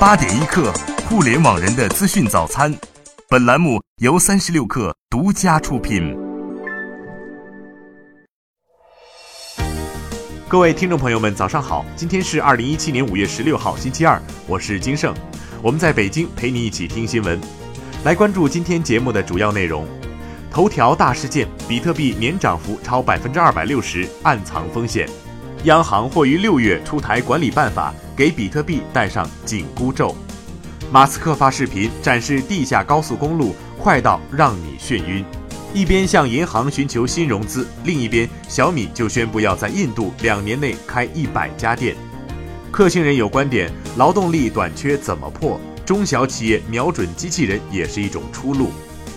八点一刻，互联网人的资讯早餐。本栏目由三十六氪独家出品。各位听众朋友们，早上好！今天是二零一七年五月十六号，星期二，我是金盛。我们在北京陪你一起听新闻，来关注今天节目的主要内容。头条大事件：比特币年涨幅超百分之二百六十，暗藏风险。央行或于六月出台管理办法，给比特币戴上紧箍咒。马斯克发视频展示地下高速公路，快到让你眩晕。一边向银行寻求新融资，另一边小米就宣布要在印度两年内开一百家店。克星人有观点：劳动力短缺怎么破？中小企业瞄准机器人也是一种出路。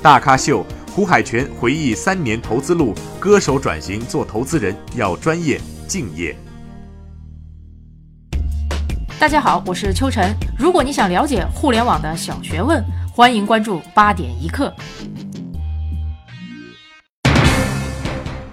大咖秀，胡海泉回忆三年投资路，歌手转型做投资人要专业。敬业。大家好，我是秋晨。如果你想了解互联网的小学问，欢迎关注八点一刻。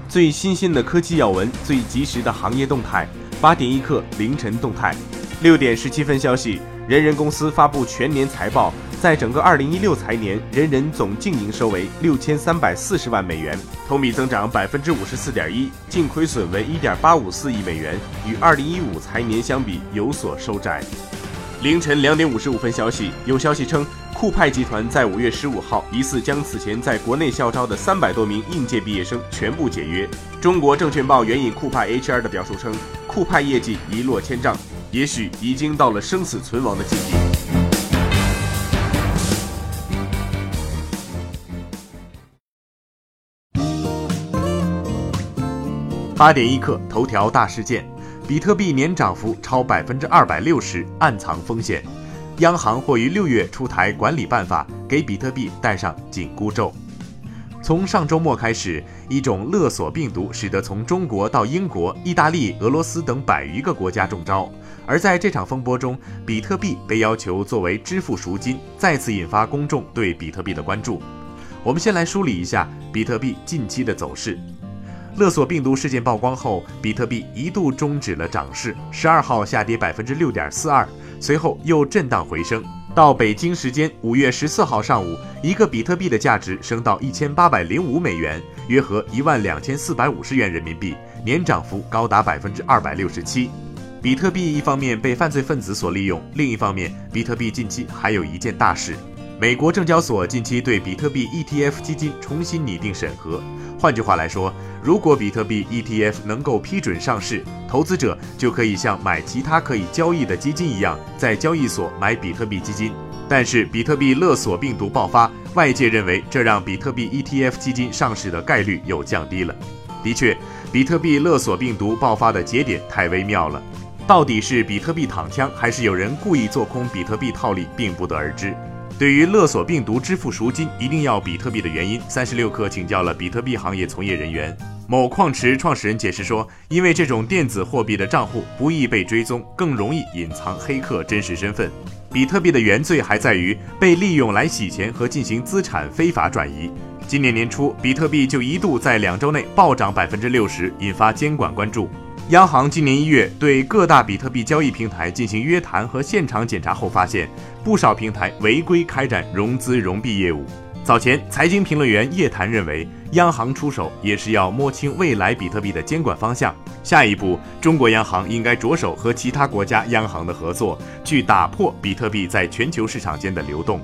最新鲜的科技要闻，最及时的行业动态，八点一刻凌晨动态。六点十七分消息，人人公司发布全年财报。在整个二零一六财年，人人总净营收为六千三百四十万美元，同比增长百分之五十四点一，净亏损为一点八五四亿美元，与二零一五财年相比有所收窄。凌晨两点五十五分消息，有消息称，酷派集团在五月十五号疑似将此前在国内校招的三百多名应届毕业生全部解约。中国证券报援引酷派 HR 的表述称，酷派业绩一落千丈，也许已经到了生死存亡的境地。八点一刻，头条大事件：比特币年涨幅超百分之二百六十，暗藏风险。央行或于六月出台管理办法，给比特币戴上紧箍咒。从上周末开始，一种勒索病毒使得从中国到英国、意大利、俄罗斯等百余个国家中招。而在这场风波中，比特币被要求作为支付赎金，再次引发公众对比特币的关注。我们先来梳理一下比特币近期的走势。勒索病毒事件曝光后，比特币一度终止了涨势，十二号下跌百分之六点四二，随后又震荡回升。到北京时间五月十四号上午，一个比特币的价值升到一千八百零五美元，约合一万两千四百五十元人民币，年涨幅高达百分之二百六十七。比特币一方面被犯罪分子所利用，另一方面，比特币近期还有一件大事：美国证交所近期对比特币 ETF 基金重新拟定审核。换句话来说，如果比特币 ETF 能够批准上市，投资者就可以像买其他可以交易的基金一样，在交易所买比特币基金。但是，比特币勒索病毒爆发，外界认为这让比特币 ETF 基金上市的概率又降低了。的确，比特币勒索病毒爆发的节点太微妙了，到底是比特币躺枪，还是有人故意做空比特币套利，并不得而知。对于勒索病毒支付赎金一定要比特币的原因，三十六氪请教了比特币行业从业人员。某矿池创始人解释说，因为这种电子货币的账户不易被追踪，更容易隐藏黑客真实身份。比特币的原罪还在于被利用来洗钱和进行资产非法转移。今年年初，比特币就一度在两周内暴涨百分之六十，引发监管关注。央行今年一月对各大比特币交易平台进行约谈和现场检查后，发现不少平台违规开展融资融币业务。早前，财经评论员叶檀认为，央行出手也是要摸清未来比特币的监管方向。下一步，中国央行应该着手和其他国家央行的合作，去打破比特币在全球市场间的流动。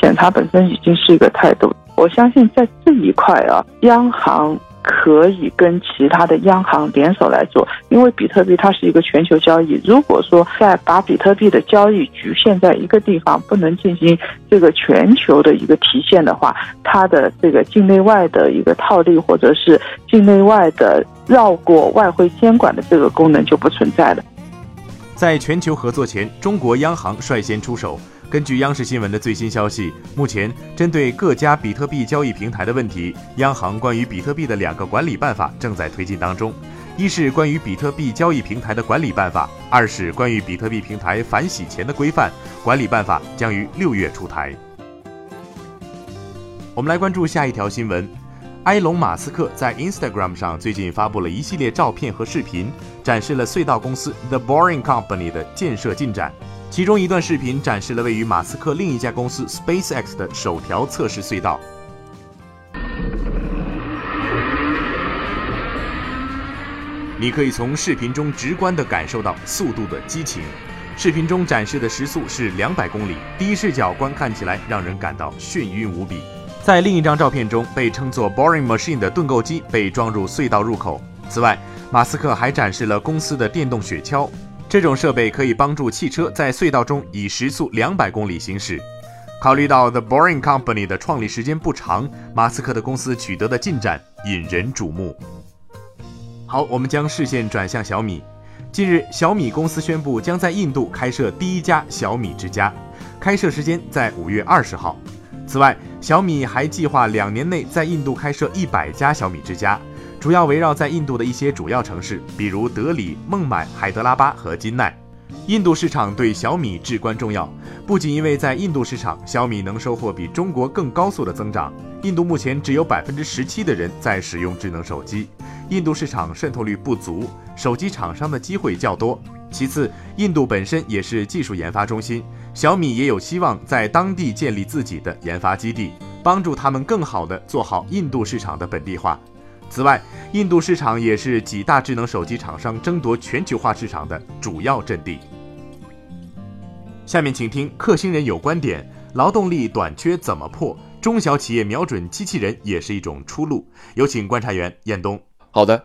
检查本身已经是一个态度，我相信在这一块啊，央行。可以跟其他的央行联手来做，因为比特币它是一个全球交易。如果说在把比特币的交易局限在一个地方，不能进行这个全球的一个提现的话，它的这个境内外的一个套利，或者是境内外的绕过外汇监管的这个功能就不存在了。在全球合作前，中国央行率先出手。根据央视新闻的最新消息，目前针对各家比特币交易平台的问题，央行关于比特币的两个管理办法正在推进当中。一是关于比特币交易平台的管理办法，二是关于比特币平台反洗钱的规范。管理办法将于六月出台。我们来关注下一条新闻：埃隆·马斯克在 Instagram 上最近发布了一系列照片和视频，展示了隧道公司 The Boring Company 的建设进展。其中一段视频展示了位于马斯克另一家公司 SpaceX 的首条测试隧道。你可以从视频中直观地感受到速度的激情。视频中展示的时速是两百公里，第一视角观看起来让人感到眩晕无比。在另一张照片中，被称作 Boring Machine 的盾构机被装入隧道入口。此外，马斯克还展示了公司的电动雪橇，这种设备可以帮助汽车在隧道中以时速两百公里行驶。考虑到 The Boring Company 的创立时间不长，马斯克的公司取得的进展引人瞩目。好，我们将视线转向小米。近日，小米公司宣布将在印度开设第一家小米之家，开设时间在五月二十号。此外，小米还计划两年内在印度开设一百家小米之家，主要围绕在印度的一些主要城市，比如德里、孟买、海德拉巴和金奈。印度市场对小米至关重要，不仅因为在印度市场，小米能收获比中国更高速的增长。印度目前只有百分之十七的人在使用智能手机。印度市场渗透率不足，手机厂商的机会较多。其次，印度本身也是技术研发中心，小米也有希望在当地建立自己的研发基地，帮助他们更好地做好印度市场的本地化。此外，印度市场也是几大智能手机厂商争夺全球化市场的主要阵地。下面请听克星人有观点：劳动力短缺怎么破？中小企业瞄准机器人也是一种出路。有请观察员彦东。好的，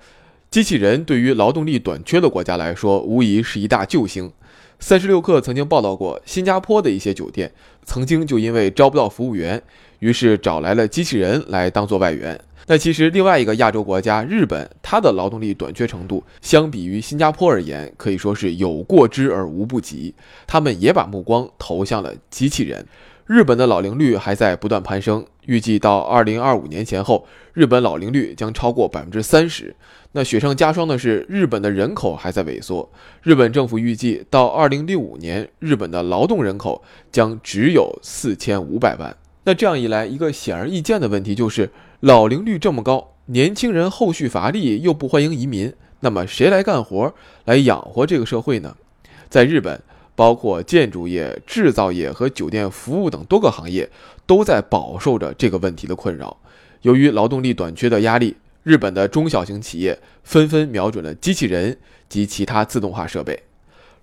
机器人对于劳动力短缺的国家来说，无疑是一大救星。三十六氪曾经报道过，新加坡的一些酒店曾经就因为招不到服务员，于是找来了机器人来当做外援。那其实另外一个亚洲国家日本，它的劳动力短缺程度相比于新加坡而言，可以说是有过之而无不及。他们也把目光投向了机器人。日本的老龄率还在不断攀升，预计到二零二五年前后，日本老龄率将超过百分之三十。那雪上加霜的是，日本的人口还在萎缩。日本政府预计到二零六五年，日本的劳动人口将只有四千五百万。那这样一来，一个显而易见的问题就是，老龄率这么高，年轻人后续乏力，又不欢迎移民，那么谁来干活，来养活这个社会呢？在日本。包括建筑业、制造业和酒店服务等多个行业，都在饱受着这个问题的困扰。由于劳动力短缺的压力，日本的中小型企业纷纷瞄准了机器人及其他自动化设备。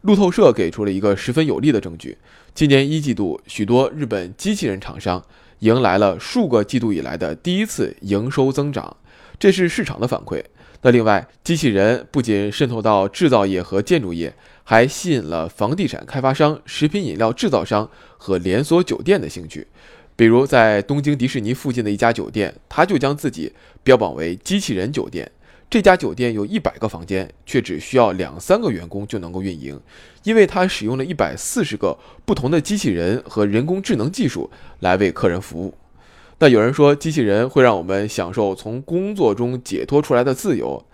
路透社给出了一个十分有力的证据：今年一季度，许多日本机器人厂商迎来了数个季度以来的第一次营收增长，这是市场的反馈。那另外，机器人不仅渗透到制造业和建筑业。还吸引了房地产开发商、食品饮料制造商和连锁酒店的兴趣。比如，在东京迪士尼附近的一家酒店，他就将自己标榜为“机器人酒店”。这家酒店有一百个房间，却只需要两三个员工就能够运营，因为它使用了一百四十个不同的机器人和人工智能技术来为客人服务。那有人说，机器人会让我们享受从工作中解脱出来的自由。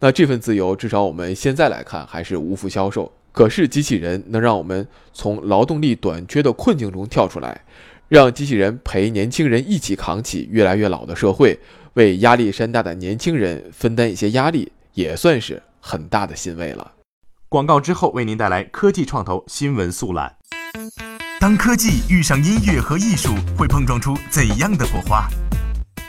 那这份自由，至少我们现在来看还是无福消受。可是，机器人能让我们从劳动力短缺的困境中跳出来，让机器人陪年轻人一起扛起越来越老的社会，为压力山大的年轻人分担一些压力，也算是很大的欣慰了。广告之后为您带来科技创投新闻速览。当科技遇上音乐和艺术，会碰撞出怎样的火花？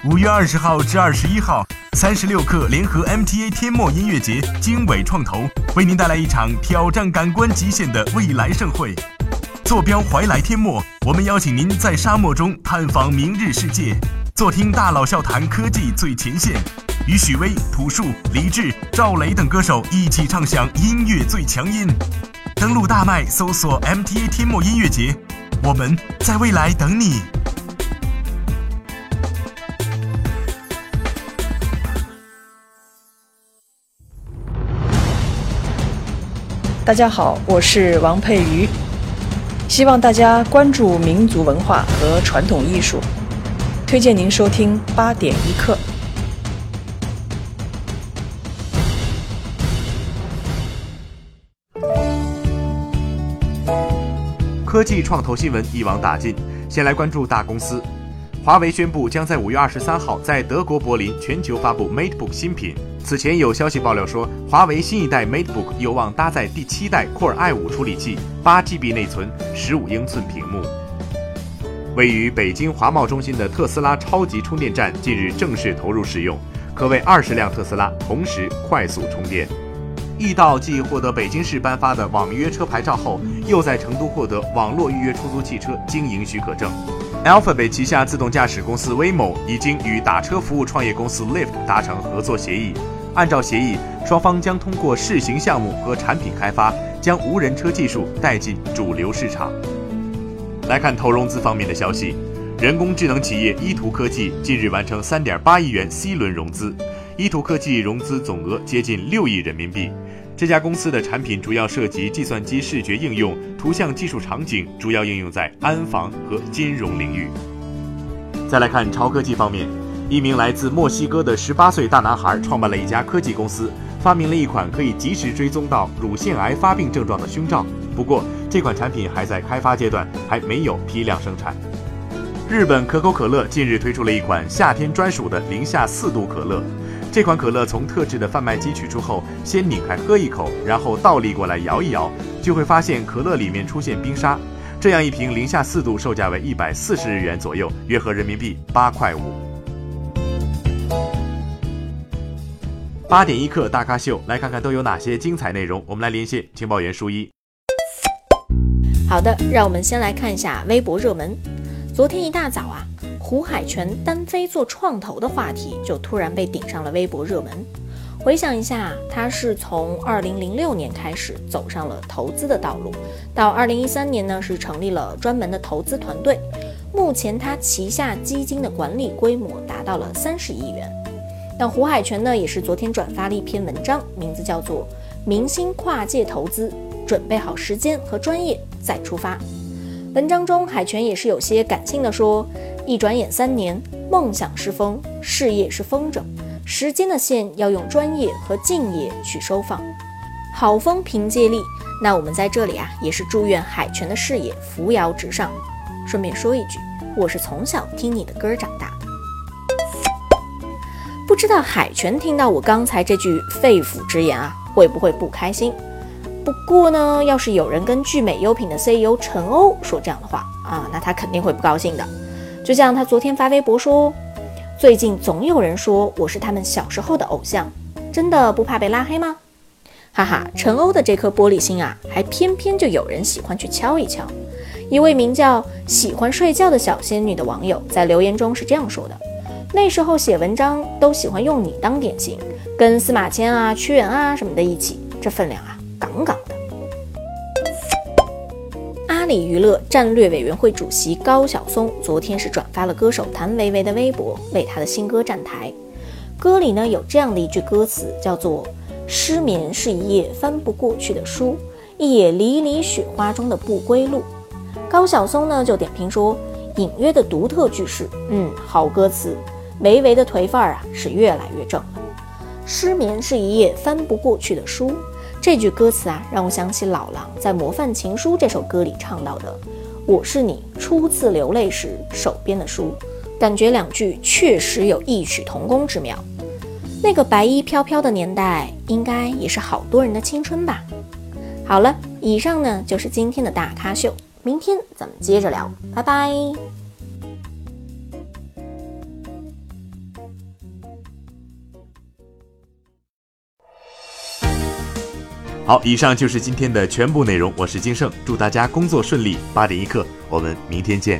五月二十号至二十一号。三十六氪联合 MTA 天墨音乐节，经纬创投为您带来一场挑战感官极限的未来盛会。坐标怀来天墨，我们邀请您在沙漠中探访明日世界，坐听大佬笑谈科技最前线，与许巍、朴树、李志、赵雷等歌手一起唱响音乐最强音。登录大麦搜索 MTA 天幕音乐节，我们在未来等你。大家好，我是王佩瑜，希望大家关注民族文化和传统艺术，推荐您收听八点一刻。科技创投新闻一网打尽，先来关注大公司。华为宣布将在五月二十三号在德国柏林全球发布 MateBook 新品。此前有消息爆料说，华为新一代 MateBook 有望搭载第七代 Core i5 处理器，八 GB 内存，十五英寸屏幕。位于北京华贸中心的特斯拉超级充电站近日正式投入使用，可为二十辆特斯拉同时快速充电。易到继获得北京市颁发的网约车牌照后，又在成都获得网络预约出租汽车经营许可证。Alphabet 旗下自动驾驶公司 Waymo 已经与打车服务创业公司 Lyft 达成合作协议。按照协议，双方将通过试行项目和产品开发，将无人车技术带进主流市场。来看投融资方面的消息，人工智能企业依图科技近日完成3.8亿元 C 轮融资，依图科技融资总额接近六亿人民币。这家公司的产品主要涉及计算机视觉应用、图像技术场景，主要应用在安防和金融领域。再来看超科技方面，一名来自墨西哥的十八岁大男孩创办了一家科技公司，发明了一款可以及时追踪到乳腺癌发病症状的胸罩。不过，这款产品还在开发阶段，还没有批量生产。日本可口可乐近日推出了一款夏天专属的零下四度可乐。这款可乐从特制的贩卖机取出后，先拧开喝一口，然后倒立过来摇一摇，就会发现可乐里面出现冰沙。这样一瓶零下四度，售价为一百四十日元左右，约合人民币八块五。八点一刻大咖秀，来看看都有哪些精彩内容。我们来连线情报员舒一。好的，让我们先来看一下微博热门。昨天一大早啊。胡海泉单飞做创投的话题就突然被顶上了微博热门。回想一下，他是从2006年开始走上了投资的道路，到2013年呢是成立了专门的投资团队。目前他旗下基金的管理规模达到了三十亿元。那胡海泉呢也是昨天转发了一篇文章，名字叫做《明星跨界投资，准备好时间和专业再出发》。文章中海泉也是有些感性的说。一转眼三年，梦想是风，事业是风筝，时间的线要用专业和敬业去收放。好风凭借力，那我们在这里啊，也是祝愿海泉的事业扶摇直上。顺便说一句，我是从小听你的歌长大的，不知道海泉听到我刚才这句肺腑之言啊，会不会不开心？不过呢，要是有人跟聚美优品的 CEO 陈欧说这样的话啊，那他肯定会不高兴的。就像他昨天发微博说，最近总有人说我是他们小时候的偶像，真的不怕被拉黑吗？哈哈，陈欧的这颗玻璃心啊，还偏偏就有人喜欢去敲一敲。一位名叫“喜欢睡觉的小仙女”的网友在留言中是这样说的：那时候写文章都喜欢用你当典型，跟司马迁啊、屈原啊什么的一起，这分量啊，杠杠的。阿里娱乐战略委员会主席高晓松昨天是转发了歌手谭维维的微博，为他的新歌站台。歌里呢有这样的一句歌词，叫做“失眠是一页翻不过去的书，一野离离雪花中的不归路”。高晓松呢就点评说，隐约的独特句式，嗯，好歌词。维维的颓范儿啊是越来越正了。失眠是一页翻不过去的书。这句歌词啊，让我想起老狼在《模范情书》这首歌里唱到的：“我是你初次流泪时手边的书。”感觉两句确实有异曲同工之妙。那个白衣飘飘的年代，应该也是好多人的青春吧。好了，以上呢就是今天的大咖秀，明天咱们接着聊，拜拜。好，以上就是今天的全部内容。我是金盛，祝大家工作顺利。八点一刻，我们明天见。